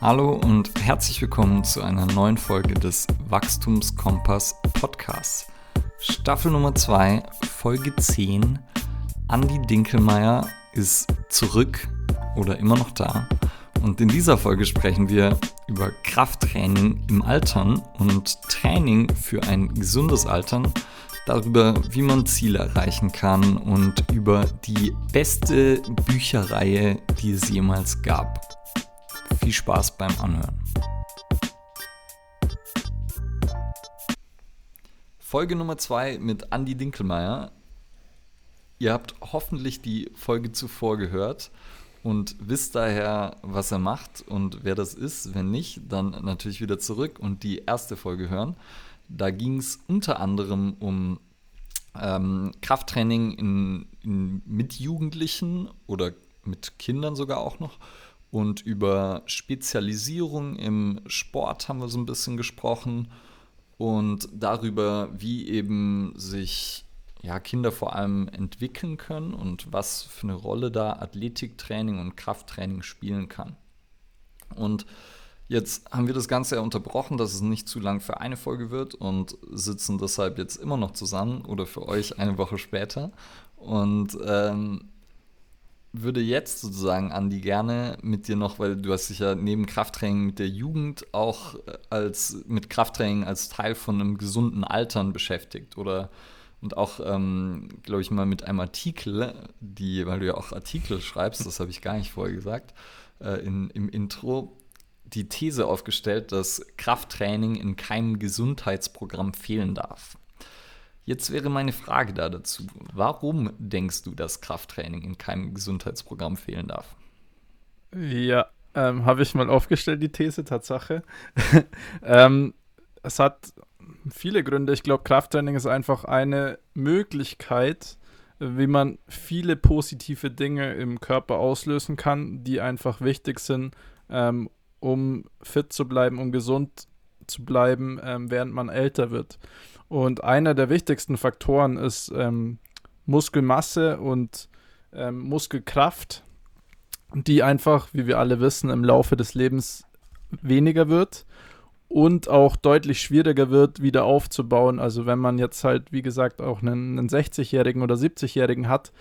Hallo und herzlich willkommen zu einer neuen Folge des Wachstumskompass Podcasts. Staffel Nummer 2, Folge 10. Andi Dinkelmeier ist zurück oder immer noch da. Und in dieser Folge sprechen wir über Krafttraining im Altern und Training für ein gesundes Altern darüber, wie man Ziele erreichen kann und über die beste Bücherreihe, die es jemals gab. Viel Spaß beim Anhören. Folge Nummer 2 mit Andy Dinkelmeier. Ihr habt hoffentlich die Folge zuvor gehört und wisst daher, was er macht und wer das ist. Wenn nicht, dann natürlich wieder zurück und die erste Folge hören. Da ging es unter anderem um ähm, Krafttraining in, in, mit Jugendlichen oder mit Kindern sogar auch noch. Und über Spezialisierung im Sport haben wir so ein bisschen gesprochen und darüber, wie eben sich ja, Kinder vor allem entwickeln können und was für eine Rolle da Athletiktraining und Krafttraining spielen kann. Und Jetzt haben wir das Ganze ja unterbrochen, dass es nicht zu lang für eine Folge wird und sitzen deshalb jetzt immer noch zusammen oder für euch eine Woche später. Und ähm, würde jetzt sozusagen, Andi, gerne mit dir noch, weil du hast dich ja neben Krafttraining mit der Jugend auch äh, als mit Krafttraining als Teil von einem gesunden Altern beschäftigt oder und auch, ähm, glaube ich, mal mit einem Artikel, die, weil du ja auch Artikel schreibst, das habe ich gar nicht vorher gesagt, äh, in, im Intro, die These aufgestellt, dass Krafttraining in keinem Gesundheitsprogramm fehlen darf. Jetzt wäre meine Frage da dazu. Warum denkst du, dass Krafttraining in keinem Gesundheitsprogramm fehlen darf? Ja, ähm, habe ich mal aufgestellt, die These, Tatsache. ähm, es hat viele Gründe. Ich glaube, Krafttraining ist einfach eine Möglichkeit, wie man viele positive Dinge im Körper auslösen kann, die einfach wichtig sind, ähm, um fit zu bleiben, um gesund zu bleiben, ähm, während man älter wird. Und einer der wichtigsten Faktoren ist ähm, Muskelmasse und ähm, Muskelkraft, die einfach, wie wir alle wissen, im Laufe des Lebens weniger wird und auch deutlich schwieriger wird, wieder aufzubauen. Also wenn man jetzt halt, wie gesagt, auch einen, einen 60-Jährigen oder 70-Jährigen hat,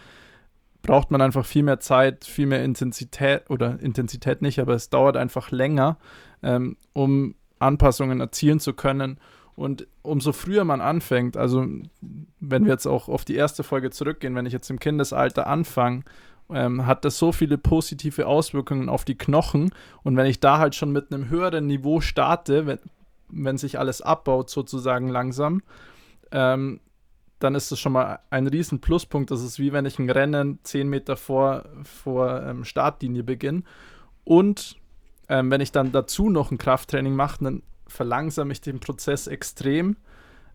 braucht man einfach viel mehr Zeit, viel mehr Intensität oder Intensität nicht, aber es dauert einfach länger, ähm, um Anpassungen erzielen zu können. Und umso früher man anfängt, also wenn wir jetzt auch auf die erste Folge zurückgehen, wenn ich jetzt im Kindesalter anfange, ähm, hat das so viele positive Auswirkungen auf die Knochen. Und wenn ich da halt schon mit einem höheren Niveau starte, wenn, wenn sich alles abbaut sozusagen langsam, ähm, dann ist das schon mal ein riesen Pluspunkt. Das ist wie wenn ich ein Rennen 10 Meter vor, vor ähm, Startlinie beginne. Und ähm, wenn ich dann dazu noch ein Krafttraining mache, dann verlangsame ich den Prozess extrem.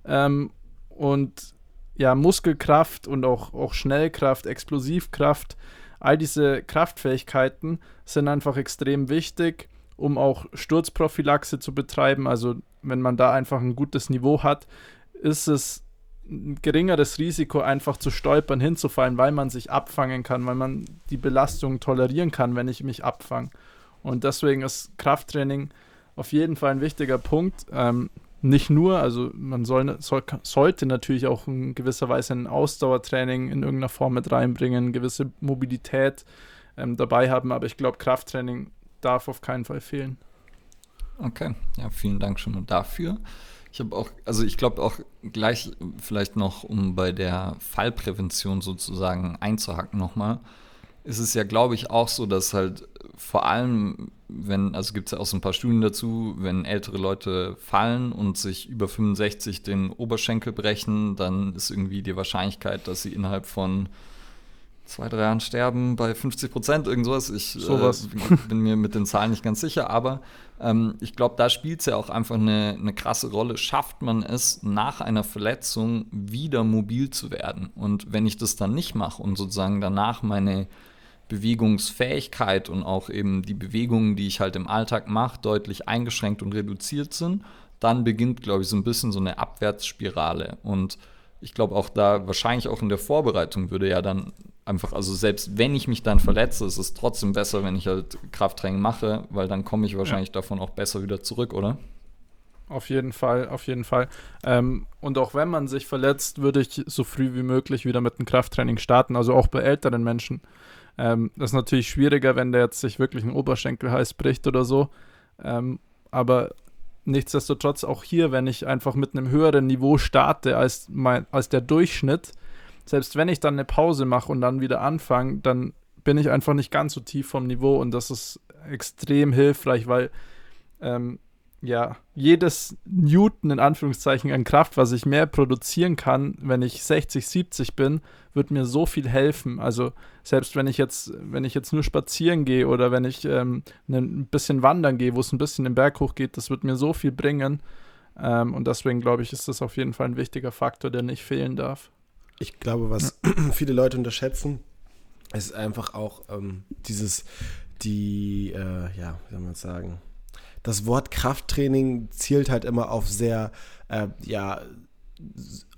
Ähm, und ja, Muskelkraft und auch, auch Schnellkraft, Explosivkraft, all diese Kraftfähigkeiten sind einfach extrem wichtig, um auch Sturzprophylaxe zu betreiben. Also wenn man da einfach ein gutes Niveau hat, ist es ein geringeres Risiko, einfach zu stolpern, hinzufallen, weil man sich abfangen kann, weil man die Belastung tolerieren kann, wenn ich mich abfange. Und deswegen ist Krafttraining auf jeden Fall ein wichtiger Punkt. Ähm, nicht nur, also man soll, soll, sollte natürlich auch in gewisser Weise ein Ausdauertraining in irgendeiner Form mit reinbringen, gewisse Mobilität ähm, dabei haben, aber ich glaube, Krafttraining darf auf keinen Fall fehlen. Okay, ja, vielen Dank schon mal dafür. Ich habe auch, also ich glaube auch gleich vielleicht noch, um bei der Fallprävention sozusagen einzuhacken nochmal, ist es ja, glaube ich, auch so, dass halt vor allem, wenn, also gibt es ja auch so ein paar Studien dazu, wenn ältere Leute fallen und sich über 65 den Oberschenkel brechen, dann ist irgendwie die Wahrscheinlichkeit, dass sie innerhalb von zwei, drei Jahren sterben bei 50 Prozent, irgend sowas. Ich sowas. Äh, bin mir mit den Zahlen nicht ganz sicher, aber ähm, ich glaube, da spielt es ja auch einfach eine, eine krasse Rolle. Schafft man es, nach einer Verletzung wieder mobil zu werden? Und wenn ich das dann nicht mache und sozusagen danach meine Bewegungsfähigkeit und auch eben die Bewegungen, die ich halt im Alltag mache, deutlich eingeschränkt und reduziert sind, dann beginnt, glaube ich, so ein bisschen so eine Abwärtsspirale. Und ich glaube auch da, wahrscheinlich auch in der Vorbereitung würde ja dann einfach, also selbst wenn ich mich dann verletze, ist es trotzdem besser, wenn ich halt Krafttraining mache, weil dann komme ich wahrscheinlich ja. davon auch besser wieder zurück, oder? Auf jeden Fall, auf jeden Fall. Ähm, und auch wenn man sich verletzt, würde ich so früh wie möglich wieder mit dem Krafttraining starten, also auch bei älteren Menschen. Ähm, das ist natürlich schwieriger, wenn der jetzt sich wirklich einen Oberschenkelhals bricht oder so. Ähm, aber nichtsdestotrotz auch hier, wenn ich einfach mit einem höheren Niveau starte als, mein, als der Durchschnitt, selbst wenn ich dann eine Pause mache und dann wieder anfange, dann bin ich einfach nicht ganz so tief vom Niveau und das ist extrem hilfreich, weil ähm, ja, jedes Newton in Anführungszeichen an Kraft, was ich mehr produzieren kann, wenn ich 60, 70 bin, wird mir so viel helfen. Also selbst wenn ich jetzt, wenn ich jetzt nur spazieren gehe oder wenn ich ähm, ne, ein bisschen wandern gehe, wo es ein bisschen den Berg hoch geht, das wird mir so viel bringen. Ähm, und deswegen glaube ich, ist das auf jeden Fall ein wichtiger Faktor, der nicht fehlen darf. Ich glaube, was ja. viele Leute unterschätzen, ist einfach auch ähm, dieses, die, äh, ja, wie soll man sagen, das Wort Krafttraining zielt halt immer auf sehr, äh, ja,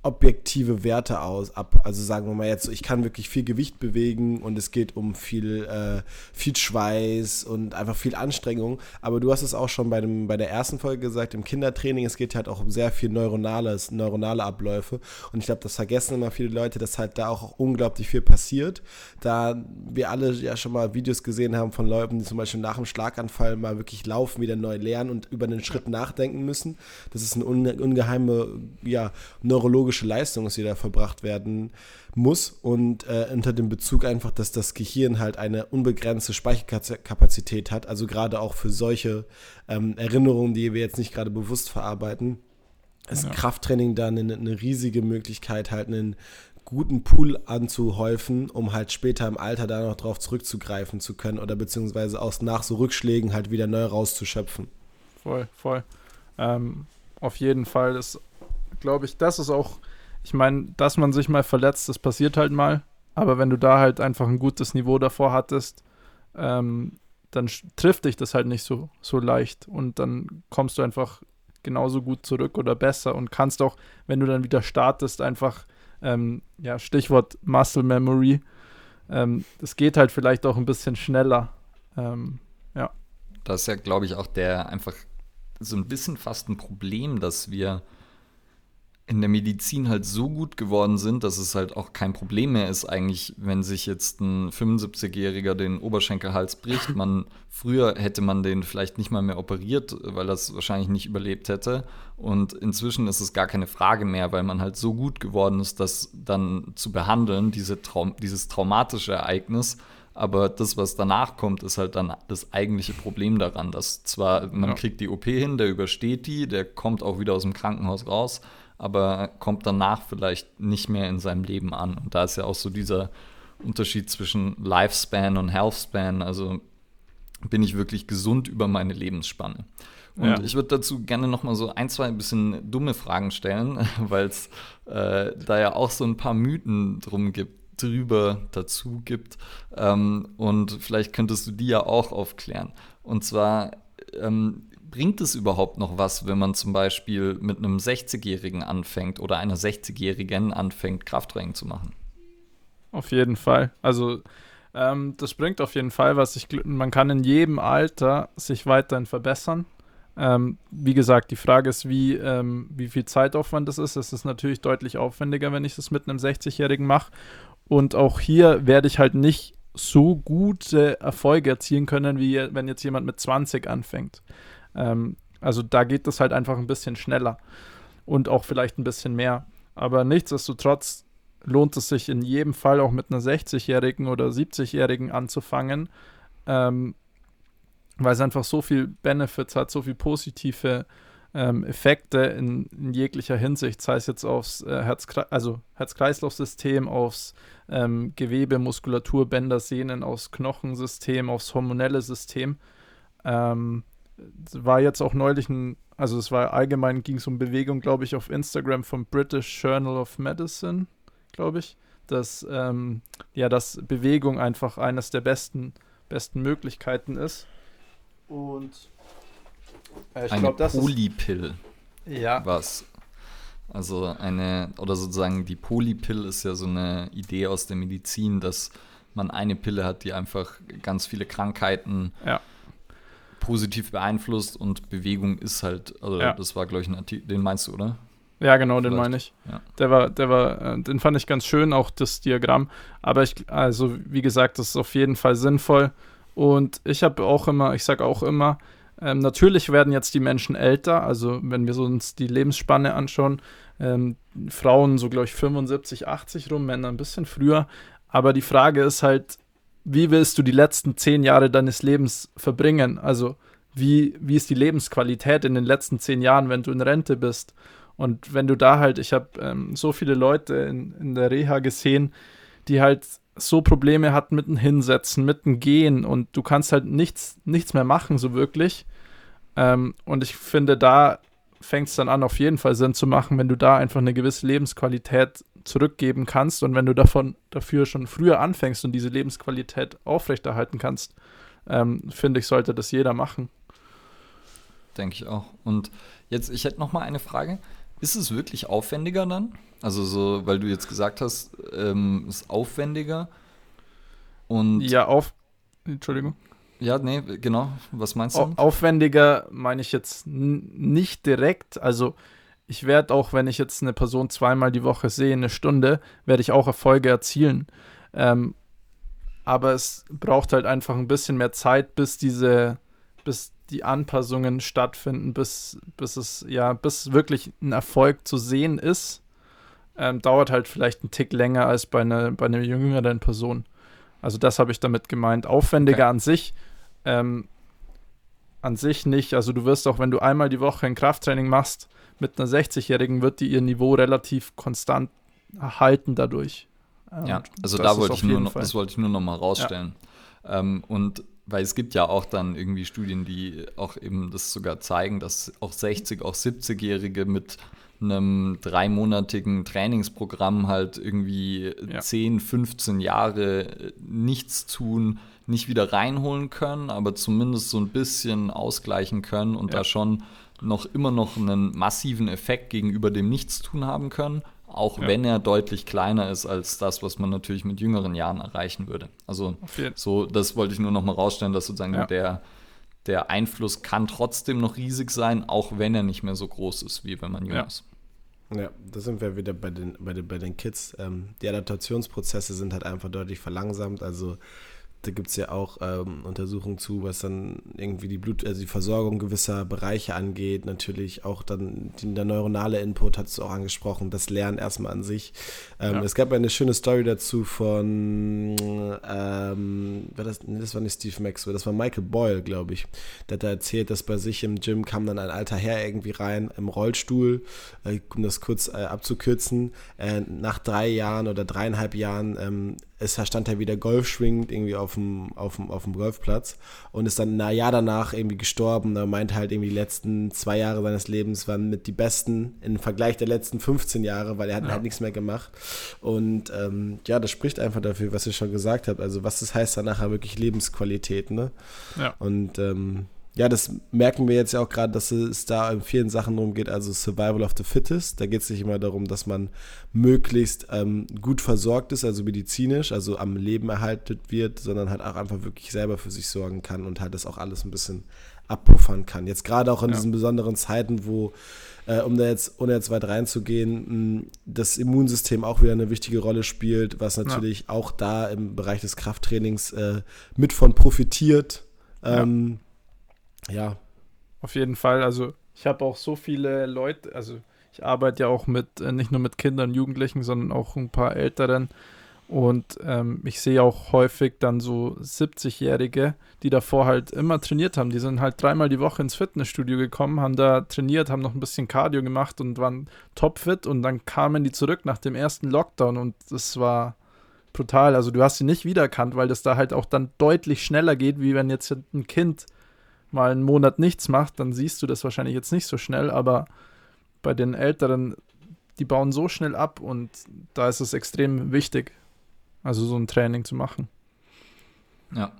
objektive Werte aus ab. Also sagen wir mal jetzt, ich kann wirklich viel Gewicht bewegen und es geht um viel, äh, viel Schweiß und einfach viel Anstrengung. Aber du hast es auch schon bei, dem, bei der ersten Folge gesagt, im Kindertraining, es geht halt auch um sehr viel neuronales, neuronale Abläufe. Und ich glaube, das vergessen immer viele Leute, dass halt da auch unglaublich viel passiert. Da wir alle ja schon mal Videos gesehen haben von Leuten, die zum Beispiel nach dem Schlaganfall mal wirklich laufen, wieder neu lernen und über einen Schritt nachdenken müssen. Das ist eine ungeheime, ja, neurologische pädagogische Leistung ist, die da verbracht werden muss und äh, unter dem Bezug einfach, dass das Gehirn halt eine unbegrenzte Speicherkapazität hat, also gerade auch für solche ähm, Erinnerungen, die wir jetzt nicht gerade bewusst verarbeiten, ist ja. Krafttraining dann eine, eine riesige Möglichkeit, halt einen guten Pool anzuhäufen, um halt später im Alter da noch drauf zurückzugreifen zu können oder beziehungsweise aus nach so Rückschlägen halt wieder neu rauszuschöpfen. Voll, voll. Ähm, auf jeden Fall ist glaube ich, das ist auch, ich meine, dass man sich mal verletzt, das passiert halt mal. Aber wenn du da halt einfach ein gutes Niveau davor hattest, ähm, dann trifft dich das halt nicht so, so leicht. Und dann kommst du einfach genauso gut zurück oder besser und kannst auch, wenn du dann wieder startest, einfach, ähm, ja, Stichwort Muscle Memory, ähm, das geht halt vielleicht auch ein bisschen schneller. Ähm, ja. Das ist ja, glaube ich, auch der einfach so ein bisschen fast ein Problem, dass wir in der Medizin halt so gut geworden sind, dass es halt auch kein Problem mehr ist, eigentlich, wenn sich jetzt ein 75-Jähriger den Oberschenkelhals bricht. Man, früher hätte man den vielleicht nicht mal mehr operiert, weil das wahrscheinlich nicht überlebt hätte. Und inzwischen ist es gar keine Frage mehr, weil man halt so gut geworden ist, das dann zu behandeln, diese Traum dieses traumatische Ereignis. Aber das, was danach kommt, ist halt dann das eigentliche Problem daran, dass zwar man ja. kriegt die OP hin, der übersteht die, der kommt auch wieder aus dem Krankenhaus raus, aber kommt danach vielleicht nicht mehr in seinem Leben an. Und da ist ja auch so dieser Unterschied zwischen Lifespan und Healthspan. Also bin ich wirklich gesund über meine Lebensspanne. Und ja. ich würde dazu gerne noch mal so ein, zwei ein bisschen dumme Fragen stellen, weil es äh, da ja auch so ein paar Mythen drum gibt, drüber dazu gibt. Ähm, und vielleicht könntest du die ja auch aufklären. Und zwar, ähm, bringt es überhaupt noch was, wenn man zum Beispiel mit einem 60-Jährigen anfängt oder einer 60-Jährigen anfängt, Krafttraining zu machen? Auf jeden Fall. Also ähm, das bringt auf jeden Fall was. Ich, man kann in jedem Alter sich weiterhin verbessern. Ähm, wie gesagt, die Frage ist, wie, ähm, wie viel Zeitaufwand das ist. Es ist natürlich deutlich aufwendiger, wenn ich das mit einem 60-Jährigen mache. Und auch hier werde ich halt nicht so gute Erfolge erzielen können, wie wenn jetzt jemand mit 20 anfängt. Ähm, also da geht es halt einfach ein bisschen schneller und auch vielleicht ein bisschen mehr. Aber nichtsdestotrotz lohnt es sich in jedem Fall auch mit einer 60-Jährigen oder 70-Jährigen anzufangen, ähm, weil es einfach so viel Benefits hat, so viel positive ähm, Effekte in, in, jeglicher Hinsicht, sei es jetzt aufs äh, Herz, also Herz-Kreislauf-System, aufs ähm, Gewebe, Muskulatur, Bänder, Sehnen, aufs Knochensystem, aufs hormonelle System. Ähm, war jetzt auch neulich ein, also es war allgemein, ging es um Bewegung, glaube ich, auf Instagram vom British Journal of Medicine, glaube ich, dass, ähm, ja, dass Bewegung einfach eines der besten, besten Möglichkeiten ist. Und äh, ich glaube, das Polypill. Ja. Was? Also eine, oder sozusagen die Polypill ist ja so eine Idee aus der Medizin, dass man eine Pille hat, die einfach ganz viele Krankheiten Ja. Positiv beeinflusst und Bewegung ist halt, also Ja. das war, glaube ich, ein Artikel, den meinst du, oder? Ja, genau, den Vielleicht. meine ich. Ja. Der war, der war, äh, den fand ich ganz schön, auch das Diagramm. Aber ich, also wie gesagt, das ist auf jeden Fall sinnvoll. Und ich habe auch immer, ich sage auch immer, ähm, natürlich werden jetzt die Menschen älter. Also wenn wir uns die Lebensspanne anschauen, ähm, Frauen so glaube ich 75, 80 rum, Männer ein bisschen früher. Aber die Frage ist halt, wie willst du die letzten zehn Jahre deines Lebens verbringen? Also wie, wie ist die Lebensqualität in den letzten zehn Jahren, wenn du in Rente bist? Und wenn du da halt, ich habe ähm, so viele Leute in, in der Reha gesehen, die halt so Probleme hatten mit dem Hinsetzen, mit dem Gehen und du kannst halt nichts, nichts mehr machen, so wirklich. Ähm, und ich finde, da fängt es dann an, auf jeden Fall Sinn zu machen, wenn du da einfach eine gewisse Lebensqualität zurückgeben kannst und wenn du davon dafür schon früher anfängst und diese Lebensqualität aufrechterhalten kannst, ähm, finde ich, sollte das jeder machen. Denke ich auch. Und jetzt, ich hätte noch mal eine Frage. Ist es wirklich aufwendiger dann? Also so, weil du jetzt gesagt hast, ähm, ist aufwendiger. Und Ja, auf. Entschuldigung. ja, nee, genau. Was meinst du? Au- Aufwendiger meine ich jetzt nicht direkt. Also ich werde auch, wenn ich jetzt eine Person zweimal die Woche sehe, eine Stunde, werde ich auch Erfolge erzielen. Ähm, aber es braucht halt einfach ein bisschen mehr Zeit, bis diese, bis die Anpassungen stattfinden, bis, bis es, ja, bis wirklich ein Erfolg zu sehen ist. Ähm, dauert halt vielleicht einen Tick länger als bei einer, bei einer jüngeren Person. Also das habe ich damit gemeint. Aufwendiger Okay. an sich ähm, an sich nicht. Also du wirst auch, wenn du einmal die Woche ein Krafttraining machst, mit einer 60-Jährigen wird die ihr Niveau relativ konstant halten dadurch. Ähm, Ja, also das da wollte ich nur noch, das wollte ich nur noch mal rausstellen. Ähm, und weil es gibt ja auch dann irgendwie Studien, die auch eben das sogar zeigen, dass auch 60, auch 70-Jährige mit einem dreimonatigen Trainingsprogramm halt irgendwie Ja. 10, 15 Jahre äh, nichts tun, nicht wieder reinholen können, aber zumindest so ein bisschen ausgleichen können und Ja. da schon noch immer noch einen massiven Effekt gegenüber dem Nichtstun haben können, auch Ja. wenn er deutlich kleiner ist als das, was man natürlich mit jüngeren Jahren erreichen würde. Also so, das wollte ich nur noch mal rausstellen, dass sozusagen Ja. der, der Einfluss kann trotzdem noch riesig sein, auch wenn er nicht mehr so groß ist, wie wenn man jung ist. Ja, da sind wir wieder bei den, bei den, bei den Kids. Ähm, die Adaptationsprozesse sind halt einfach deutlich verlangsamt. Also da gibt es ja auch ähm, Untersuchungen zu, was dann irgendwie die Blut, also die Versorgung gewisser Bereiche angeht. Natürlich auch dann die, der neuronale Input, hast du auch angesprochen, das Lernen erstmal an sich. Ähm, Ja. Es gab eine schöne Story dazu von, ähm, war das, nee, das war nicht Steve Maxwell, das war Michael Boyle, glaube ich. Der hat da erzählt, dass bei sich im Gym kam dann ein alter Herr irgendwie rein im Rollstuhl, äh, um das kurz äh, abzukürzen. Äh, nach drei Jahren oder dreieinhalb Jahren ähm, ist, stand er wieder Golf schwingend irgendwie auf dem, auf dem, auf dem Golfplatz und ist dann ein Jahr danach irgendwie gestorben. Er meint halt irgendwie die letzten zwei Jahre seines Lebens waren mit die besten im Vergleich der letzten 15 Jahre, weil er hat Ja. halt nichts mehr gemacht. Und ähm, ja, das spricht einfach dafür, was ihr schon gesagt habt. Also was das heißt dann nachher wirklich Lebensqualität, ne? Ja. Und ähm, ja, das merken wir jetzt ja auch gerade, dass es da in vielen Sachen darum geht, also Survival of the Fittest. Da geht es nicht immer darum, dass man möglichst ähm, gut versorgt ist, also medizinisch, also am Leben erhalten wird, sondern halt auch einfach wirklich selber für sich sorgen kann und halt das auch alles ein bisschen abpuffern kann. Jetzt gerade auch in Ja. diesen besonderen Zeiten, wo, äh, um da jetzt, ohne jetzt weit reinzugehen, mh, das Immunsystem auch wieder eine wichtige Rolle spielt, was natürlich auch da im Bereich des Krafttrainings äh, mit von profitiert. Ähm, ja. Auf jeden Fall. Also ich habe auch so viele Leute, also ich arbeite ja auch mit, äh, nicht nur mit Kindern, und Jugendlichen, sondern auch ein paar Älteren. Und ähm, ich sehe auch häufig dann so 70-Jährige, die davor halt immer trainiert haben. Die sind halt dreimal die Woche ins Fitnessstudio gekommen, haben da trainiert, haben noch ein bisschen Cardio gemacht und waren topfit. Und dann kamen die zurück nach dem ersten Lockdown und das war brutal. Also du hast sie nicht wiedererkannt, weil das da halt auch dann deutlich schneller geht, wie wenn jetzt ein Kind mal einen Monat nichts macht, dann siehst du das wahrscheinlich jetzt nicht so schnell, aber bei den Älteren, die bauen so schnell ab und da ist es extrem wichtig, also so ein Training zu machen. Ja.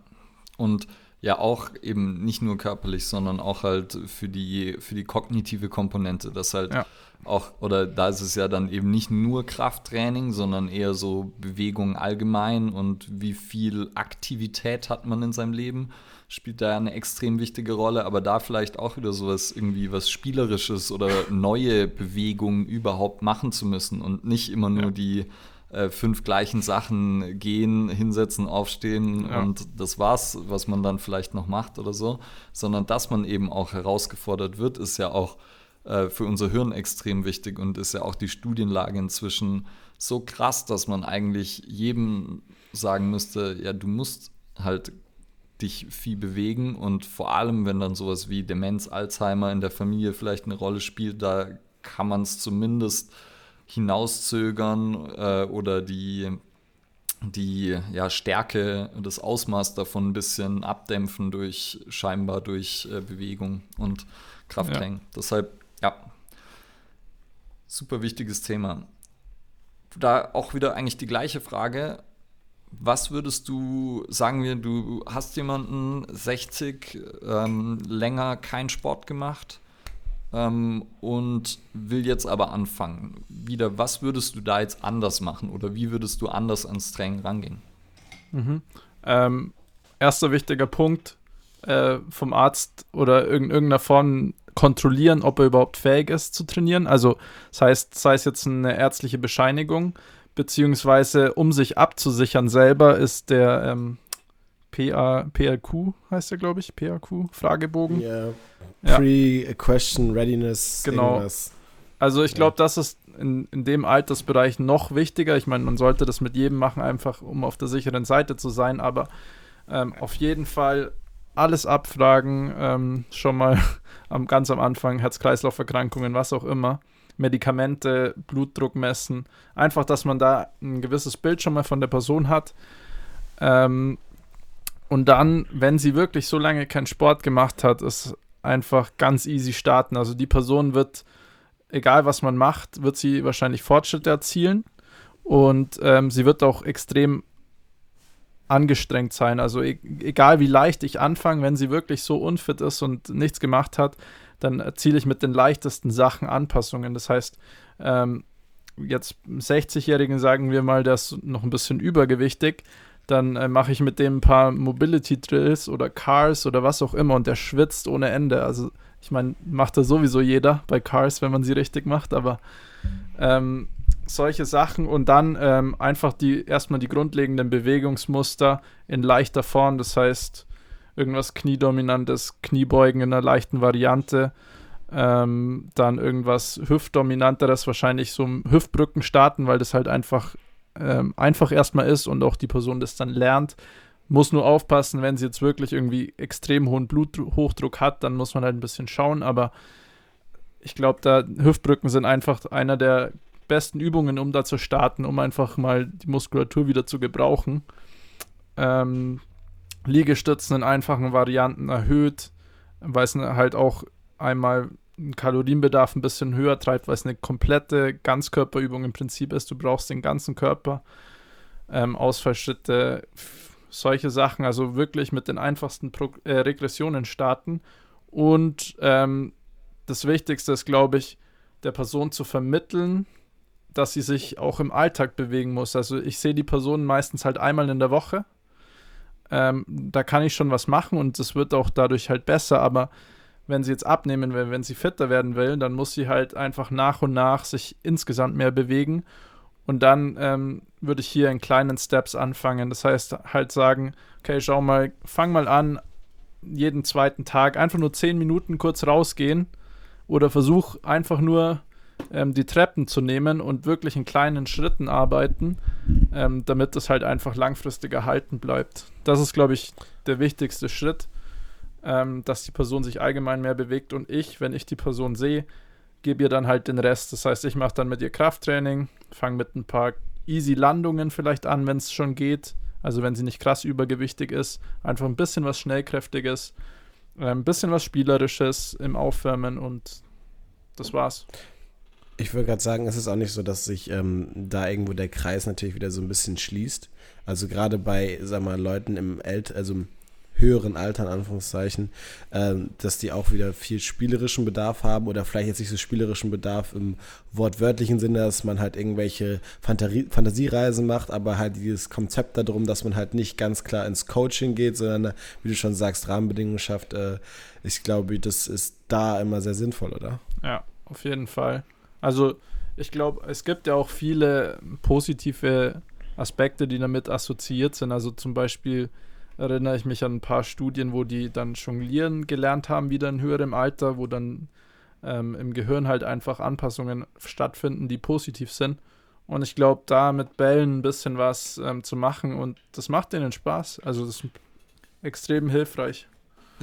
Und ja auch eben nicht nur körperlich, sondern auch halt für die, für die kognitive Komponente. Das halt ja. auch, oder da ist es ja dann eben nicht nur Krafttraining, sondern eher so Bewegung allgemein und wie viel Aktivität hat man in seinem Leben, spielt da eine extrem wichtige Rolle. Aber da vielleicht auch wieder sowas irgendwie was Spielerisches oder neue Bewegungen überhaupt machen zu müssen und nicht immer nur ja. die äh, fünf gleichen Sachen gehen, hinsetzen, aufstehen ja. und das war's, was man dann vielleicht noch macht oder so, sondern dass man eben auch herausgefordert wird, ist ja auch äh, für unser Hirn extrem wichtig und ist ja auch die Studienlage inzwischen so krass, dass man eigentlich jedem sagen müsste, ja, du musst halt dich viel bewegen und vor allem, wenn dann sowas wie Demenz, Alzheimer in der Familie vielleicht eine Rolle spielt, da kann man es zumindest hinauszögern äh, oder die, die ja, Stärke, das Ausmaß davon ein bisschen abdämpfen durch scheinbar durch äh, Bewegung und Krafttraining. Ja. Deshalb, ja, super wichtiges Thema. Da auch wieder eigentlich die gleiche Frage. Was würdest du, sagen wir, du hast jemanden 60 ähm, länger keinen Sport gemacht ähm, und will jetzt aber anfangen. Wieder, was würdest du da jetzt anders machen oder wie würdest du anders ans Training rangehen? Mhm. Ähm, erster wichtiger Punkt äh, vom Arzt oder in irgendeiner Form kontrollieren, ob er überhaupt fähig ist zu trainieren. Also das heißt, sei es jetzt eine ärztliche Bescheinigung, beziehungsweise um sich abzusichern selber ist der ähm, PA, PLQ heißt der, glaube ich, PAQ, Fragebogen. Yeah. Ja. Pre-Question Readiness. Genau. Irgendwas. Also ich glaube, ja. das ist in, in dem Altersbereich noch wichtiger. Ich meine, man sollte das mit jedem machen, einfach um auf der sicheren Seite zu sein, aber ähm, auf jeden Fall alles abfragen, ähm, schon mal am, ganz am Anfang, Herz-Kreislauf-Erkrankungen, was auch immer. Medikamente, Blutdruck messen. Einfach, dass man da ein gewisses Bild schon mal von der Person hat. Ähm, und dann, wenn sie wirklich so lange keinen Sport gemacht hat, ist einfach ganz easy starten. Also die Person wird, egal was man macht, wird sie wahrscheinlich Fortschritte erzielen und ähm, sie wird auch extrem angestrengt sein. Also e egal wie leicht ich anfange, wenn sie wirklich so unfit ist und nichts gemacht hat, dann erziele ich mit den leichtesten Sachen Anpassungen. Das heißt, ähm, jetzt 60-Jährigen sagen wir mal, der ist noch ein bisschen übergewichtig, dann äh, mache ich mit dem ein paar Mobility Drills oder Cars oder was auch immer und der schwitzt ohne Ende. Also ich meine, macht das sowieso jeder bei Cars, wenn man sie richtig macht, aber ähm, solche Sachen und dann ähm, einfach die erstmal die grundlegenden Bewegungsmuster in leichter Form, das heißt irgendwas Kniedominantes, Kniebeugen in einer leichten Variante, ähm, dann irgendwas Hüftdominanteres, wahrscheinlich so Hüftbrücken starten, weil das halt einfach ähm, einfach erstmal ist und auch die Person das dann lernt. Muss nur aufpassen, wenn sie jetzt wirklich irgendwie extrem hohen Bluthochdruck hat, dann muss man halt ein bisschen schauen, aber ich glaube, da Hüftbrücken sind einfach einer der besten Übungen, um da zu starten, um einfach mal die Muskulatur wieder zu gebrauchen. Ähm, Liegestützen in einfachen Varianten erhöht, weil es halt auch einmal einen Kalorienbedarf ein bisschen höher treibt, weil es eine komplette Ganzkörperübung im Prinzip ist. Du brauchst den ganzen Körper, ähm, Ausfallschritte, solche Sachen. Also wirklich mit den einfachsten Pro äh, Regressionen starten. Und ähm, das Wichtigste ist, glaube ich, der Person zu vermitteln, dass sie sich auch im Alltag bewegen muss. Also ich sehe die Person meistens halt einmal in der Woche. Ähm, da kann ich schon was machen und es wird auch dadurch halt besser, aber wenn sie jetzt abnehmen will, wenn sie fitter werden will, dann muss sie halt einfach nach und nach sich insgesamt mehr bewegen. Und dann ähm, würde ich hier in kleinen Steps anfangen. Das heißt, halt sagen, okay, schau mal, fang mal an, jeden zweiten Tag einfach nur zehn Minuten kurz rausgehen oder versuch einfach nur ähm, die Treppen zu nehmen und wirklich in kleinen Schritten arbeiten, ähm, damit es halt einfach langfristig erhalten bleibt. Das ist, glaube ich, der wichtigste Schritt ähm, dass die Person sich allgemein mehr bewegt und ich, wenn ich die Person sehe, gebe ihr dann halt den Rest. Das heißt, ich mache dann mit ihr Krafttraining, fange mit ein paar easy Landungen vielleicht an, wenn es schon geht. Also wenn sie nicht krass übergewichtig ist, einfach ein bisschen was Schnellkräftiges, ein bisschen was Spielerisches im Aufwärmen und das war's. Ich würde gerade sagen, es ist auch nicht so, dass sich ähm, da irgendwo der Kreis natürlich wieder so ein bisschen schließt. Also gerade bei, sag mal, Leuten im Alter, also höheren Alter, in Anführungszeichen, ähm, dass die auch wieder viel spielerischen Bedarf haben oder vielleicht jetzt nicht so spielerischen Bedarf im wortwörtlichen Sinne, dass man halt irgendwelche Fantasie Fantasiereisen macht, aber halt dieses Konzept darum, dass man halt nicht ganz klar ins Coaching geht, sondern, wie du schon sagst, Rahmenbedingungen schafft. Äh, ich glaube, das ist da immer sehr sinnvoll, oder? Ja, auf jeden Fall. Also ich glaube, es gibt ja auch viele positive Aspekte, die damit assoziiert sind. Also zum Beispiel erinnere ich mich an ein paar Studien, wo die dann jonglieren gelernt haben, wieder in höherem Alter, wo dann ähm, im Gehirn halt einfach Anpassungen stattfinden, die positiv sind. Und ich glaube, da mit Bällen ein bisschen was ähm, zu machen und das macht denen Spaß. Also das ist extrem hilfreich.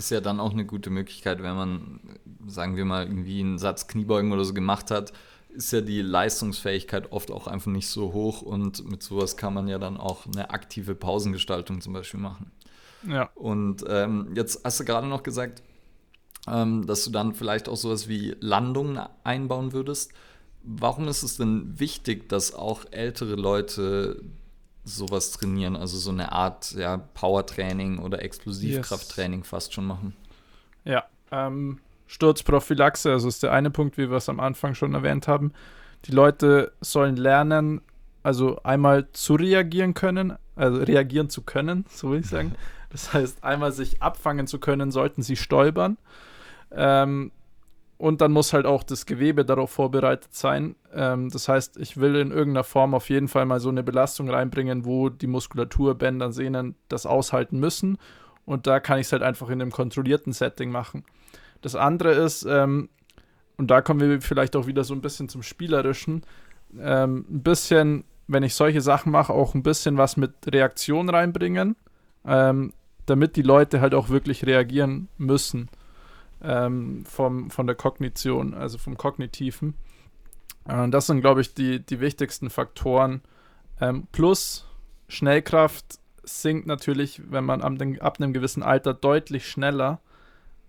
Ist ja dann auch eine gute Möglichkeit, wenn man, sagen wir mal, irgendwie einen Satz Kniebeugen oder so gemacht hat, ist ja die Leistungsfähigkeit oft auch einfach nicht so hoch und mit sowas kann man ja dann auch eine aktive Pausengestaltung zum Beispiel machen. Ja. Und ähm, jetzt hast du gerade noch gesagt, ähm, dass du dann vielleicht auch sowas wie Landungen einbauen würdest. Warum ist es denn wichtig, dass auch ältere Leute sowas trainieren, also so eine Art ja, Powertraining oder Explosivkrafttraining yes. fast schon machen? Ja, ähm, Sturzprophylaxe, also ist der eine Punkt, wie wir es am Anfang schon erwähnt haben. Die Leute sollen lernen, also einmal zu reagieren können, also reagieren zu können, so will ich sagen. Das heißt, einmal sich abfangen zu können, sollten sie stolpern. Ähm, und dann muss halt auch das Gewebe darauf vorbereitet sein. Ähm, das heißt, ich will in irgendeiner Form auf jeden Fall mal so eine Belastung reinbringen, wo die Muskulatur, Bänder, Sehnen das aushalten müssen. Und da kann ich es halt einfach in einem kontrollierten Setting machen. Das andere ist, ähm, und da kommen wir vielleicht auch wieder so ein bisschen zum Spielerischen, ähm, ein bisschen, wenn ich solche Sachen mache, auch ein bisschen was mit Reaktion reinbringen, ähm, damit die Leute halt auch wirklich reagieren müssen ähm, vom, von der Kognition, also vom Kognitiven. Äh, das sind, glaube ich, die, die wichtigsten Faktoren. Ähm, plus Schnellkraft sinkt natürlich, wenn man ab, ab einem gewissen Alter deutlich schneller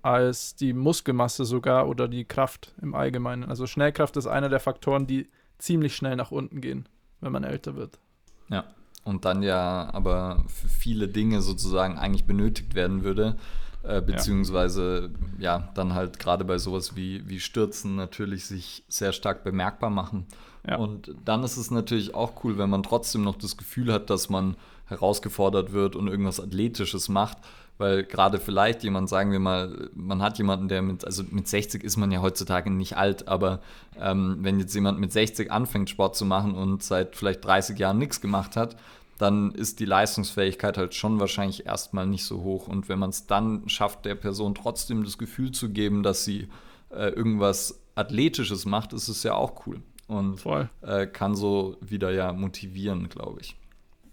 als die Muskelmasse sogar oder die Kraft im Allgemeinen. Also Schnellkraft ist einer der Faktoren, die ziemlich schnell nach unten gehen, wenn man älter wird. Ja, und dann ja aber für viele Dinge sozusagen eigentlich benötigt werden würde, äh, beziehungsweise ja. ja. dann halt gerade bei sowas wie, wie Stürzen natürlich sich sehr stark bemerkbar machen. Ja. Und dann ist es natürlich auch cool, wenn man trotzdem noch das Gefühl hat, dass man herausgefordert wird und irgendwas Athletisches macht weil gerade vielleicht jemand, sagen wir mal, man hat jemanden, der mit, also mit 60 ist man ja heutzutage nicht alt, aber ähm, wenn jetzt jemand mit 60 anfängt, Sport zu machen und seit vielleicht 30 Jahren nichts gemacht hat, dann ist die Leistungsfähigkeit halt schon wahrscheinlich erstmal nicht so hoch. Und wenn man es dann schafft, der Person trotzdem das Gefühl zu geben, dass sie äh, irgendwas Athletisches macht, ist es ja auch cool. Und äh, kann so wieder ja motivieren, glaube ich.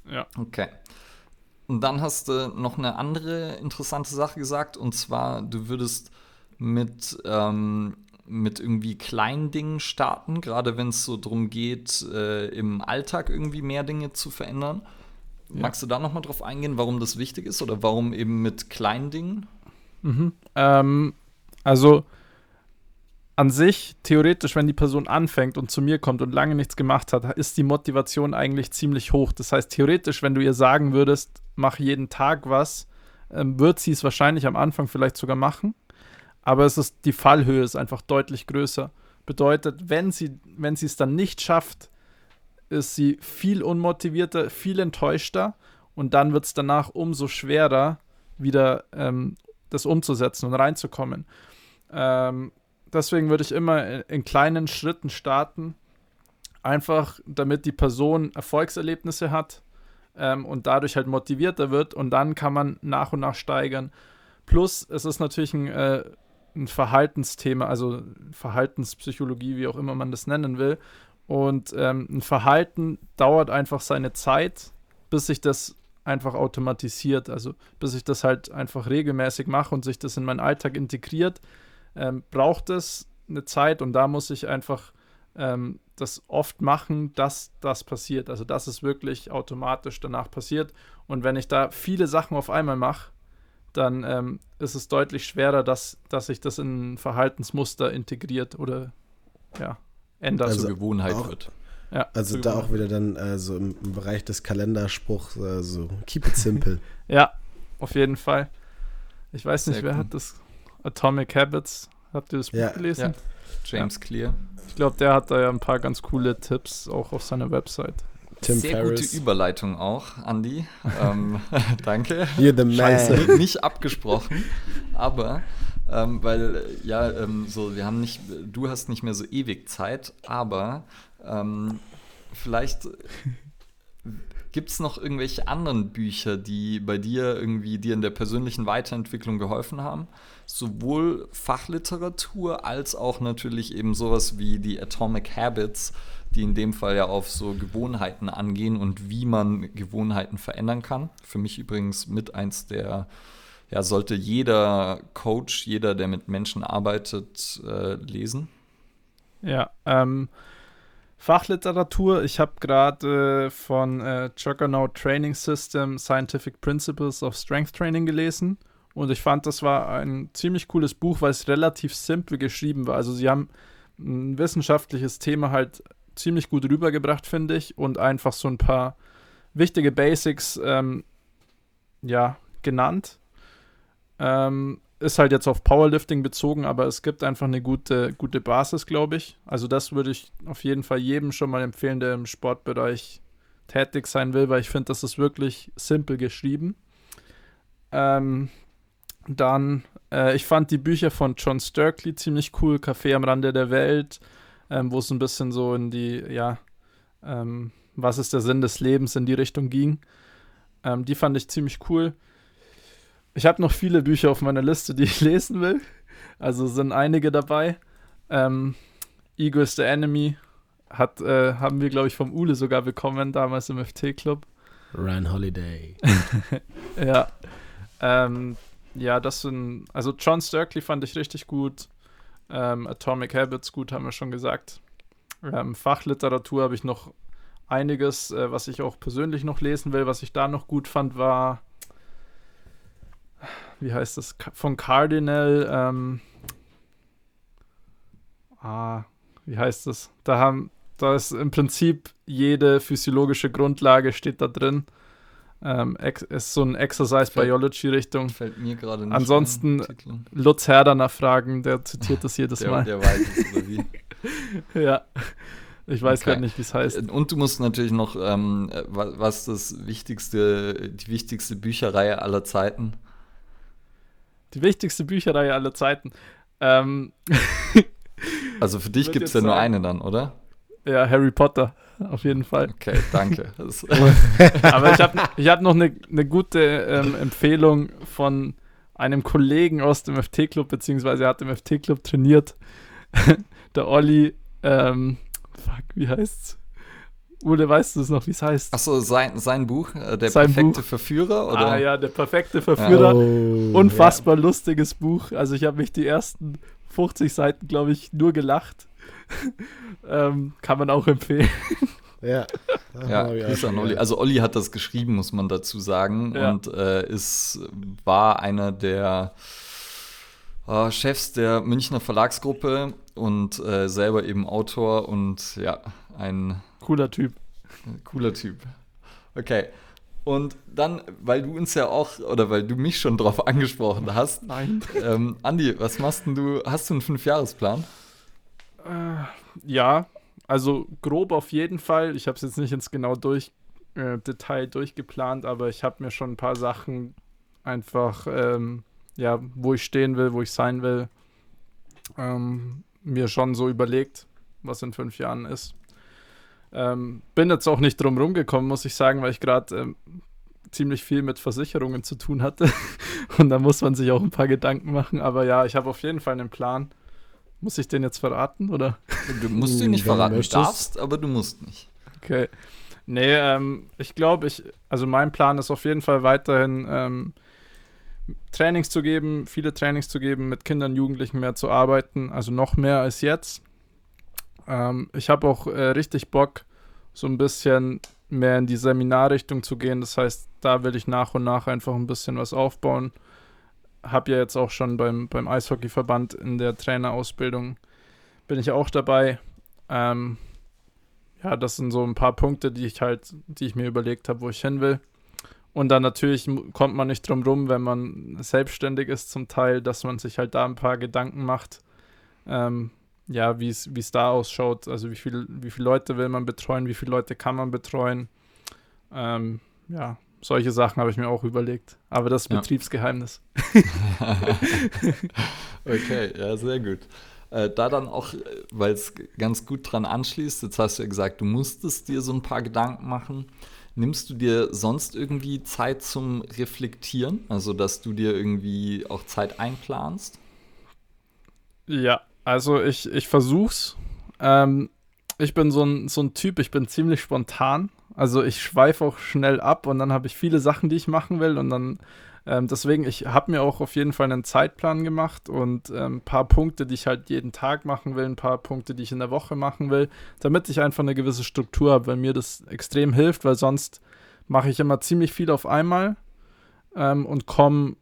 Ja. Okay. Und dann hast du noch eine andere interessante Sache gesagt, und zwar, du würdest mit, ähm, mit irgendwie kleinen Dingen starten, gerade wenn es so darum geht, äh, im Alltag irgendwie mehr Dinge zu verändern. Ja. Magst du da nochmal drauf eingehen, warum das wichtig ist oder warum eben mit kleinen Dingen? Mhm. Ähm, also an sich, theoretisch, wenn die Person anfängt und zu mir kommt und lange nichts gemacht hat, ist die Motivation eigentlich ziemlich hoch. Das heißt, theoretisch, wenn du ihr sagen würdest, mach jeden Tag was, ähm, wird sie es wahrscheinlich am Anfang vielleicht sogar machen. Aber es ist, die Fallhöhe ist einfach deutlich größer. Bedeutet, wenn sie, wenn sie es dann nicht schafft, ist sie viel unmotivierter, viel enttäuschter und dann wird es danach umso schwerer, wieder ähm, das umzusetzen und reinzukommen. Ähm, deswegen würde ich immer in kleinen Schritten starten, einfach damit die Person Erfolgserlebnisse hat ähm, und dadurch halt motivierter wird und dann kann man nach und nach steigern. Plus, es ist natürlich ein, äh, ein Verhaltensthema, also Verhaltenspsychologie, wie auch immer man das nennen will. Und ähm, ein Verhalten dauert einfach seine Zeit, bis sich das einfach automatisiert. Also bis ich das halt einfach regelmäßig mache und sich das in meinen Alltag integriert ähm, braucht es eine Zeit und da muss ich einfach ähm, das oft machen, dass das passiert. Also dass es wirklich automatisch danach passiert. Und wenn ich da viele Sachen auf einmal mache, dann ähm, ist es deutlich schwerer, dass, dass sich das in ein Verhaltensmuster integriert oder ja, ändert. Also zur Gewohnheit auch, wird. Ja, also da auch wieder dann äh, so im, im, Bereich des Kalenderspruchs, äh, so keep it simple. ja, auf jeden Fall. Ich weiß nicht, Sehr wer cool. hat das? Atomic Habits. Habt ihr das Buch Ja. gelesen? Ja. James Clear. Ich glaube, der hat da ja ein paar ganz coole Tipps auch auf seiner Website. Tim Sehr Ferriss. gute Überleitung auch, Andy. ähm, danke. You're the man. Scheiße, nicht abgesprochen, aber ähm, weil ja ähm, so wir haben nicht, du hast nicht mehr so ewig Zeit, aber ähm, vielleicht gibt es noch irgendwelche anderen Bücher, die bei dir irgendwie dir in der persönlichen Weiterentwicklung geholfen haben, sowohl Fachliteratur als auch natürlich eben sowas wie die Atomic Habits, die in dem Fall ja auf so Gewohnheiten angehen und wie man Gewohnheiten verändern kann. Für mich übrigens mit eins der ja, sollte jeder Coach, jeder, der mit Menschen arbeitet, äh, lesen. Ja, ähm, Fachliteratur. Ich habe gerade äh, von äh, Juggernaut Training System Scientific Principles of Strength Training gelesen. Und ich fand, das war ein ziemlich cooles Buch, weil es relativ simpel geschrieben war. Also sie haben ein wissenschaftliches Thema halt ziemlich gut rübergebracht, finde ich. Und einfach so ein paar wichtige Basics, ähm, ja, genannt. Ähm, ist halt jetzt auf Powerlifting bezogen, aber es gibt einfach eine gute, gute Basis, glaube ich. Also das würde ich auf jeden Fall jedem schon mal empfehlen, der im Sportbereich tätig sein will, weil ich finde, das ist wirklich simpel geschrieben. Ähm, dann, äh, ich fand die Bücher von John Sturkley ziemlich cool, Café am Rande der Welt, ähm, wo es ein bisschen so in die, ja, ähm, was ist der Sinn des Lebens in die Richtung ging. Ähm, die fand ich ziemlich cool. Ich habe noch viele Bücher auf meiner Liste, die ich lesen will. Also sind einige dabei. Ähm, Ego is the Enemy hat, äh, haben wir, glaube ich, vom Ule sogar bekommen, damals im FT-Club. Ryan Holiday. Ja. Ähm, ja, das sind, also John Sturkley fand ich richtig gut. Ähm, Atomic Habits, gut, haben wir schon gesagt. Ähm, Fachliteratur habe ich noch einiges, äh, was ich auch persönlich noch lesen will. Was ich da noch gut fand, war, wie heißt das, von Cardinal, ähm, ah, wie heißt das? Da haben, da ist im Prinzip jede physiologische Grundlage steht da drin. Ähm, ist so ein Exercise Fällt- Biology Richtung. Fällt mir gerade nicht Ansonsten-. Lutz Herder nachfragen, der zitiert das jedes der, Mal. der weiß es, oder wie? Ja. Ich weiß Okay. gerade nicht, wie es heißt. Und du musst natürlich noch, ähm, äh, wa- was das wichtigste, die wichtigste Bücherreihe aller Zeiten. Die wichtigste Bücherreihe aller Zeiten. Ähm, Also für dich gibt es ja nur eine dann, oder? Ja, Harry Potter, auf jeden Fall. Okay, danke. Aber ich habe ich hab noch eine ne gute ähm, Empfehlung von einem Kollegen aus dem FT-Club, beziehungsweise er hat im FT-Club trainiert. Der Olli, ähm, fuck, wie heißt's? Ule, weißt du es noch, wie es heißt? Achso, sein, sein Buch, äh, Der Sein perfekte Buch. Verführer, oder? Ah ja, der perfekte Verführer. Oh, Unfassbar lustiges Buch. Also ich habe mich die ersten 50 Seiten, glaube ich, nur gelacht. ähm, kann man auch empfehlen. Ja. Ja, Grüße an Olli. Also Olli hat das geschrieben, muss man dazu sagen. Ja. Und äh, ist, war einer der äh, Chefs der Münchner Verlagsgruppe und äh, selber eben Autor und ja, ein Cooler Typ. cooler Typ. Okay. Und dann, weil du uns ja auch, oder weil du mich schon drauf angesprochen hast, Nein. ähm, Andi, was machst denn du? Hast du einen Fünfjahresplan? Äh, ja, also grob auf jeden Fall. Ich habe es jetzt nicht ins genau durch, äh, Detail durchgeplant, aber ich habe mir schon ein paar Sachen einfach, ähm, ja, wo ich stehen will, wo ich sein will, ähm, mir schon so überlegt, was in fünf Jahren ist. Ähm, bin jetzt auch nicht drum rumgekommen, muss ich sagen, weil ich gerade ähm, ziemlich viel mit Versicherungen zu tun hatte. Und da muss man sich auch ein paar Gedanken machen. Aber ja, ich habe auf jeden Fall einen Plan. Muss ich den jetzt verraten, oder? Du musst ihn Hm, nicht wenn verraten. Du darfst, aber du musst nicht. Okay. Nee, ähm, ich glaube, ich, also mein Plan ist auf jeden Fall weiterhin ähm, Trainings zu geben, viele Trainings zu geben, mit Kindern, Jugendlichen mehr zu arbeiten, also noch mehr als jetzt. Ähm, ich habe auch äh, richtig Bock, so ein bisschen mehr in die Seminarrichtung zu gehen. Das heißt, da will ich nach und nach einfach ein bisschen was aufbauen. Habe ja jetzt auch schon beim, beim Eishockeyverband in der Trainerausbildung bin ich auch dabei. Ähm, ja, das sind so ein paar Punkte, die ich halt, die ich mir überlegt habe, wo ich hin will. Und dann natürlich kommt man nicht drum rum, wenn man selbstständig ist zum Teil, dass man sich halt da ein paar Gedanken macht, ähm, ja, wie es da ausschaut. Also wie, viel, wie viele Leute will man betreuen, wie viele Leute kann man betreuen. Ähm, ja, solche Sachen habe ich mir auch überlegt. Aber das ist ja. Betriebsgeheimnis. okay, ja, sehr gut. Äh, da dann auch, weil es ganz gut dran anschließt, jetzt hast du ja gesagt, du musstest dir so ein paar Gedanken machen. Nimmst du dir sonst irgendwie Zeit zum Reflektieren? Also, dass du dir irgendwie auch Zeit einplanst? Ja, also ich, ich versuch's. Ähm, ich bin so ein, so ein Typ, ich bin ziemlich spontan. Also ich schweife auch schnell ab und dann habe ich viele Sachen, die ich machen will und dann ähm, deswegen, ich habe mir auch auf jeden Fall einen Zeitplan gemacht und ein ähm, paar Punkte, die ich halt jeden Tag machen will, ein paar Punkte, die ich in der Woche machen will, damit ich einfach eine gewisse Struktur habe, weil mir das extrem hilft, weil sonst mache ich immer ziemlich viel auf einmal ähm, und komme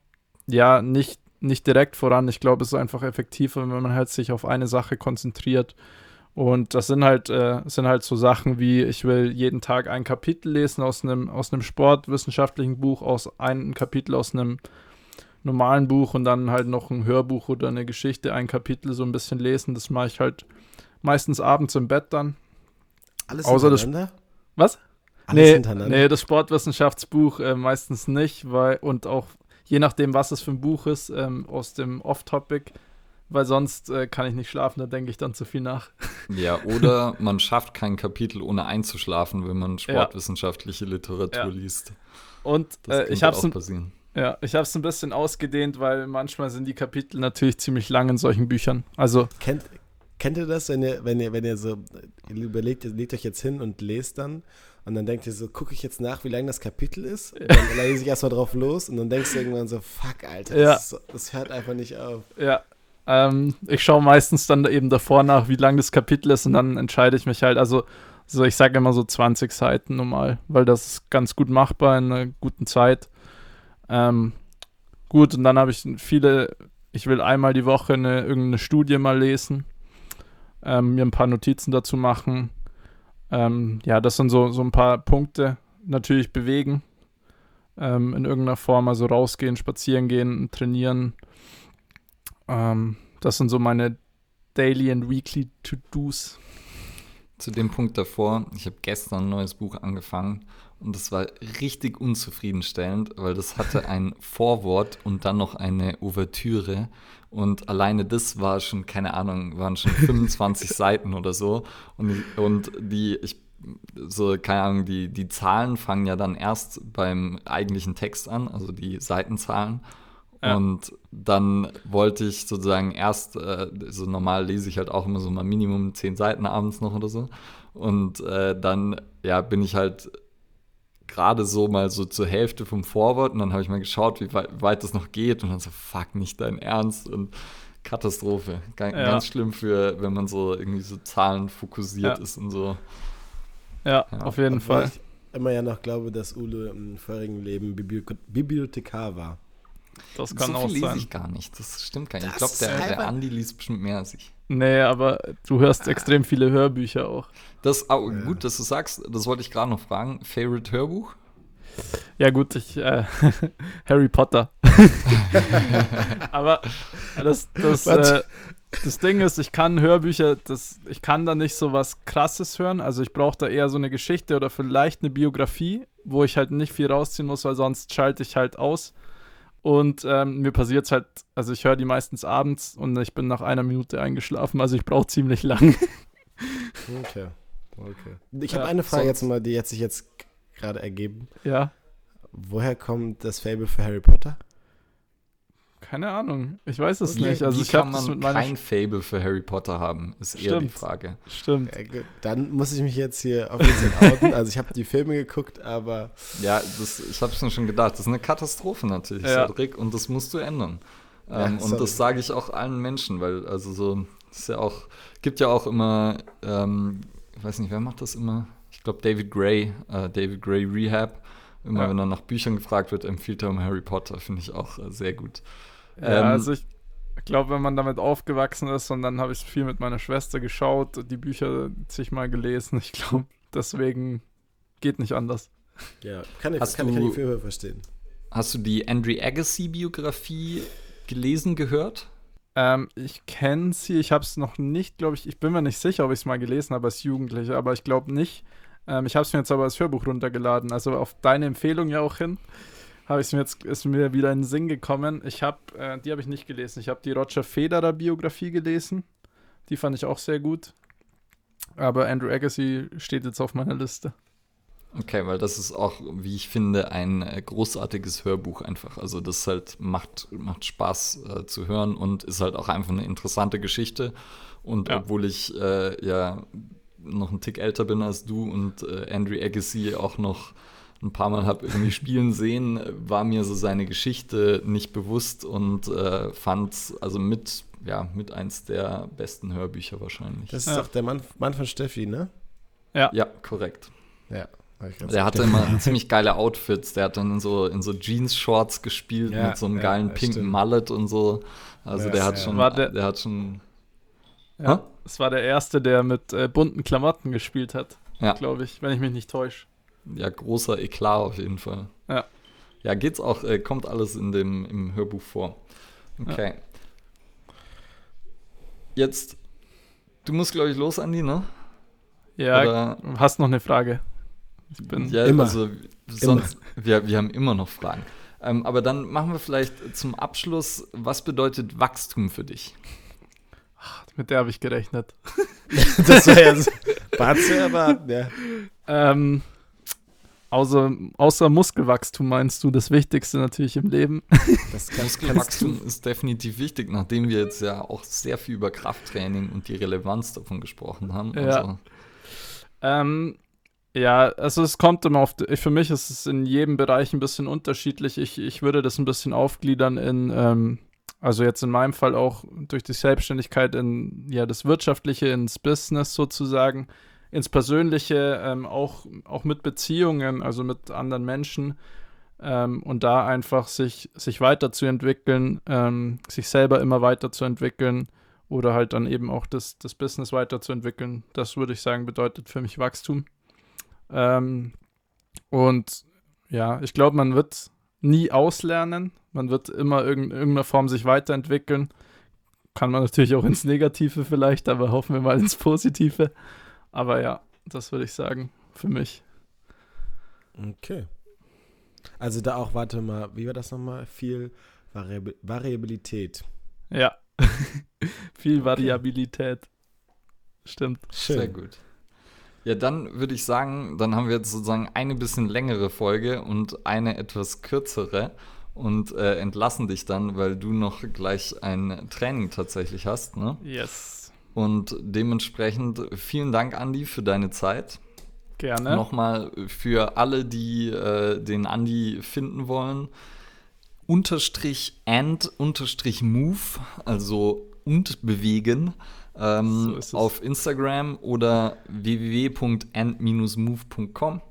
ja nicht, nicht direkt voran. Ich glaube, es ist einfach effektiver, wenn man halt sich auf eine Sache konzentriert. Und das sind halt, äh, sind halt so Sachen wie, ich will jeden Tag ein Kapitel lesen aus einem, aus einem sportwissenschaftlichen Buch, aus einem Kapitel aus einem normalen Buch und dann halt noch ein Hörbuch oder eine Geschichte, ein Kapitel so ein bisschen lesen. Das mache ich halt meistens abends im Bett dann. Alles Außer hintereinander? Das, was? Alles nee, hintereinander? Nee, das Sportwissenschaftsbuch äh, meistens nicht, weil, und auch je nachdem, was es für ein Buch ist, ähm, aus dem Off-Topic weil sonst äh, kann ich nicht schlafen, da denke ich dann zu viel nach. Ja, oder man schafft kein Kapitel ohne einzuschlafen, wenn man sportwissenschaftliche ja. Literatur ja. liest. Und äh, ich habe es ja, ich habe es ein bisschen ausgedehnt, weil manchmal sind die Kapitel natürlich ziemlich lang in solchen Büchern. Also kennt, kennt ihr das, wenn ihr, wenn ihr, wenn ihr so überlegt, ihr legt euch jetzt hin und lest dann und dann denkt ihr so, gucke ich jetzt nach, wie lang das Kapitel ist? Und dann lese ich erstmal drauf los und dann denkst du irgendwann so, fuck, Alter, ja. das, das, hört einfach nicht auf. Ja, ähm, ich schaue meistens dann eben davor nach, wie lang das Kapitel ist und dann entscheide ich mich halt. Also, so ich sage immer so 20 Seiten normal, weil das ist ganz gut machbar in einer guten Zeit. Ähm, gut, und dann habe ich viele, ich will einmal die Woche eine, irgendeine Studie mal lesen, ähm, mir ein paar Notizen dazu machen. Ähm, ja, das sind so, so ein paar Punkte. Natürlich bewegen ähm, in irgendeiner Form, also rausgehen, spazieren gehen, trainieren ähm, das sind so meine Daily and Weekly To-Dos. Zu dem Punkt davor, ich habe gestern ein neues Buch angefangen und das war richtig unzufriedenstellend, weil das hatte ein Vorwort und dann noch eine Ouvertüre und alleine das war schon, keine Ahnung, waren schon 25 Seiten oder so und, und die, ich so, keine Ahnung, die, die Zahlen fangen ja dann erst beim eigentlichen Text an, also die Seitenzahlen. Ja. Und dann wollte ich sozusagen erst, äh, so normal lese ich halt auch immer so mal Minimum zehn Seiten abends noch oder so. Und äh, dann, ja, bin ich halt gerade so mal so zur Hälfte vom Vorwort und dann habe ich mal geschaut, wie weit, weit das noch geht und dann so, fuck, nicht dein Ernst und Katastrophe. Ganz, ja. ganz schlimm für, wenn man so irgendwie so Zahlen fokussiert ja. ist und so. Ja, ja. auf jeden Obwohl Fall. Ich immer ja noch glaube, dass Ule im vorigen Leben Bibliothekar war. Das kann so viel auch lese sein. ich gar nicht. Das stimmt gar nicht. Das ich glaube, der, der Andi liest bestimmt mehr als ich. Nee, aber du hörst ah. extrem viele Hörbücher auch. Das, oh, ja. Gut, dass du sagst, das wollte ich gerade noch fragen. Favorite Hörbuch? Ja, gut, ich, äh, Harry Potter. aber das, das, äh, das Ding ist, ich kann Hörbücher, das, ich kann da nicht so was Krasses hören. Also ich brauche da eher so eine Geschichte oder vielleicht eine Biografie, wo ich halt nicht viel rausziehen muss, weil sonst schalte ich halt aus. Und ähm, mir passiert es halt, also ich höre die meistens abends und ich bin nach einer Minute eingeschlafen, also ich brauche ziemlich lang. okay. okay. Ich habe ja, eine Frage jetzt mal, die hat sich jetzt gerade ergeben. Ja. Woher kommt das Fable für Harry Potter? Keine Ahnung. Ich weiß es okay. nicht. Also Wie ich kann man kein Fable für Harry Potter haben, ist Stimmt. eher die Frage. Stimmt. Ja, dann muss ich mich jetzt hier offiziell outen. Also ich habe die Filme geguckt, aber ja, das, ich habe es mir schon gedacht. Das ist eine Katastrophe natürlich, ja. Cedric, und das musst du ändern. Ähm, und das sage ich auch allen Menschen, weil also so ist ja auch gibt ja auch immer, ähm, ich weiß nicht, wer macht das immer? Ich glaube David Gray, äh, David Gray Rehab. Immer ja. wenn er nach Büchern gefragt wird, empfiehlt er um Harry Potter, finde ich auch äh, sehr gut. Ja, ähm, also ich glaube, wenn man damit aufgewachsen ist und dann habe ich viel mit meiner Schwester geschaut, die Bücher sich mal gelesen, ich glaube, deswegen geht nicht anders. Ja, kann ich, Hast kann, ich- kann du- ich viel verstehen. Hast du die Andre Agassi-Biografie gelesen, gehört? Ähm, ich kenne sie, ich habe es noch nicht, glaube ich, ich bin mir nicht sicher, ob ich es mal gelesen habe als Jugendlicher, aber ich glaube nicht. Ähm, ich habe es mir jetzt aber als Hörbuch runtergeladen, also auf deine Empfehlung ja auch hin. Habe ich mir jetzt, ist mir wieder in den Sinn gekommen. Ich habe, äh, die habe ich nicht gelesen. Ich habe die Roger Federer Biografie gelesen. Die fand ich auch sehr gut. Aber Andrew Agassi steht jetzt auf meiner Liste. Okay, weil das ist auch, wie ich finde, ein äh, großartiges Hörbuch einfach. Also das halt macht, macht Spaß äh, zu hören und ist halt auch einfach eine interessante Geschichte. Und Ja. obwohl ich äh, ja noch einen Tick älter bin als du und äh, Andrew Agassi auch noch ein paar Mal habe irgendwie spielen sehen, war mir so seine Geschichte nicht bewusst und äh, fand also mit, ja, mit eins der besten Hörbücher wahrscheinlich. Das ist Ja. doch der Mann, Mann von Steffi, ne? ja, korrekt. Ja. ich ganz Der hatte immer ziemlich geile Outfits. Der hat dann in so, in so Jeans-Shorts gespielt Ja, mit so einem ja, geilen ja, pinken stimmt. Mallet und so. Also Ja, der hat ja. schon, War der- der, hat schon, Ja. Es war der erste, der mit äh, bunten Klamotten gespielt hat, ja, glaube ich, wenn ich mich nicht täusche. Ja, großer Eklat auf jeden Fall. Ja. Ja, geht's auch, äh, kommt alles in dem, im Hörbuch vor. Okay. Jetzt, du musst, glaube ich, los, Andi, ne? Ja, Oder, hast noch eine Frage? Ich bin ja, Immer. also sonst, wir, wir haben immer noch Fragen. Ähm, aber dann machen wir vielleicht zum Abschluss, was bedeutet Wachstum für dich? mit der habe ich gerechnet. Das war ja so, war zu erwarten, ja. Ähm, außer, außer Muskelwachstum meinst du das Wichtigste natürlich im Leben? Das Muskelwachstum ist definitiv wichtig, nachdem wir jetzt ja auch sehr viel über Krafttraining und die Relevanz davon gesprochen haben. Ja. Also, Ähm, ja, also es kommt immer auf, für mich ist es in jedem Bereich ein bisschen unterschiedlich. Ich, ich würde das ein bisschen aufgliedern in, ähm, also jetzt in meinem Fall auch durch die Selbstständigkeit in, ja, das Wirtschaftliche ins Business sozusagen, ins Persönliche, ähm, auch, auch mit Beziehungen, also mit anderen Menschen ähm, und da einfach sich, sich weiterzuentwickeln, ähm, sich selber immer weiterzuentwickeln oder halt dann eben auch das, das Business weiterzuentwickeln. Das würde ich sagen, bedeutet für mich Wachstum. Ähm, und ja, ich glaube, man wird nie auslernen. Man wird immer in irgendeiner Form sich weiterentwickeln. Kann man natürlich auch ins Negative vielleicht, aber hoffen wir mal ins Positive. Aber ja, das würde ich sagen, für mich. Okay. Also da auch, warte mal, wie war das nochmal? Viel Variab Variabilität. Ja. Viel Variabilität. Stimmt. Schön. sehr gut. Ja, dann würde ich sagen, dann haben wir jetzt sozusagen eine bisschen längere Folge und eine etwas kürzere und äh, entlassen dich dann, weil du noch gleich ein Training tatsächlich hast. Ne? Yes. Und dementsprechend vielen Dank, Andi, für deine Zeit. Gerne. Nochmal für alle, die äh, den Andi finden wollen. Unterstrich and unterstrich move, also und bewegen, ähm, So auf Instagram oder www.and-move.com.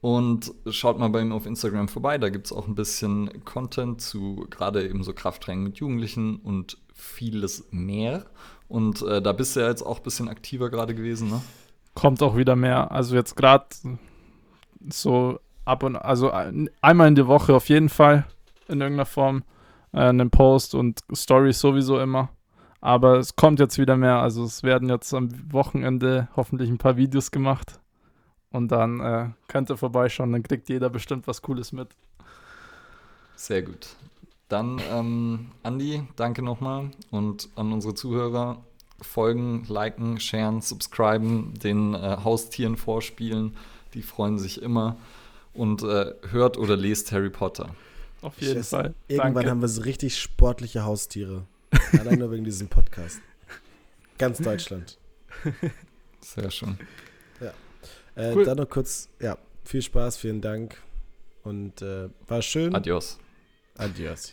Und schaut mal bei ihm auf Instagram vorbei, da gibt es auch ein bisschen Content zu gerade eben so Krafttraining mit Jugendlichen und vieles mehr. Und äh, da bist du ja jetzt auch ein bisschen aktiver gerade gewesen, ne? kommt auch wieder mehr. Also jetzt gerade so ab und also ein, einmal in der Woche auf jeden Fall in irgendeiner Form äh, einen Post und Stories sowieso immer. Aber es kommt jetzt wieder mehr. Also es werden jetzt am Wochenende hoffentlich ein paar Videos gemacht. Und dann äh, könnt ihr vorbeischauen, dann kriegt jeder bestimmt was Cooles mit. Sehr gut. Dann, ähm, Andi, danke nochmal und an unsere Zuhörer. Folgen, liken, sharen, subscriben, den äh, Haustieren vorspielen. Die freuen sich immer. Und äh, hört oder lest Harry Potter. Auf jeden Scheiße. Fall. Irgendwann Danke. haben wir so richtig sportliche Haustiere. Allein nur wegen diesem Podcast. Ganz Deutschland. Sehr schön. Äh, Cool. Dann noch kurz, ja, viel Spaß, vielen Dank. Und äh, war schön. Adios. Adios.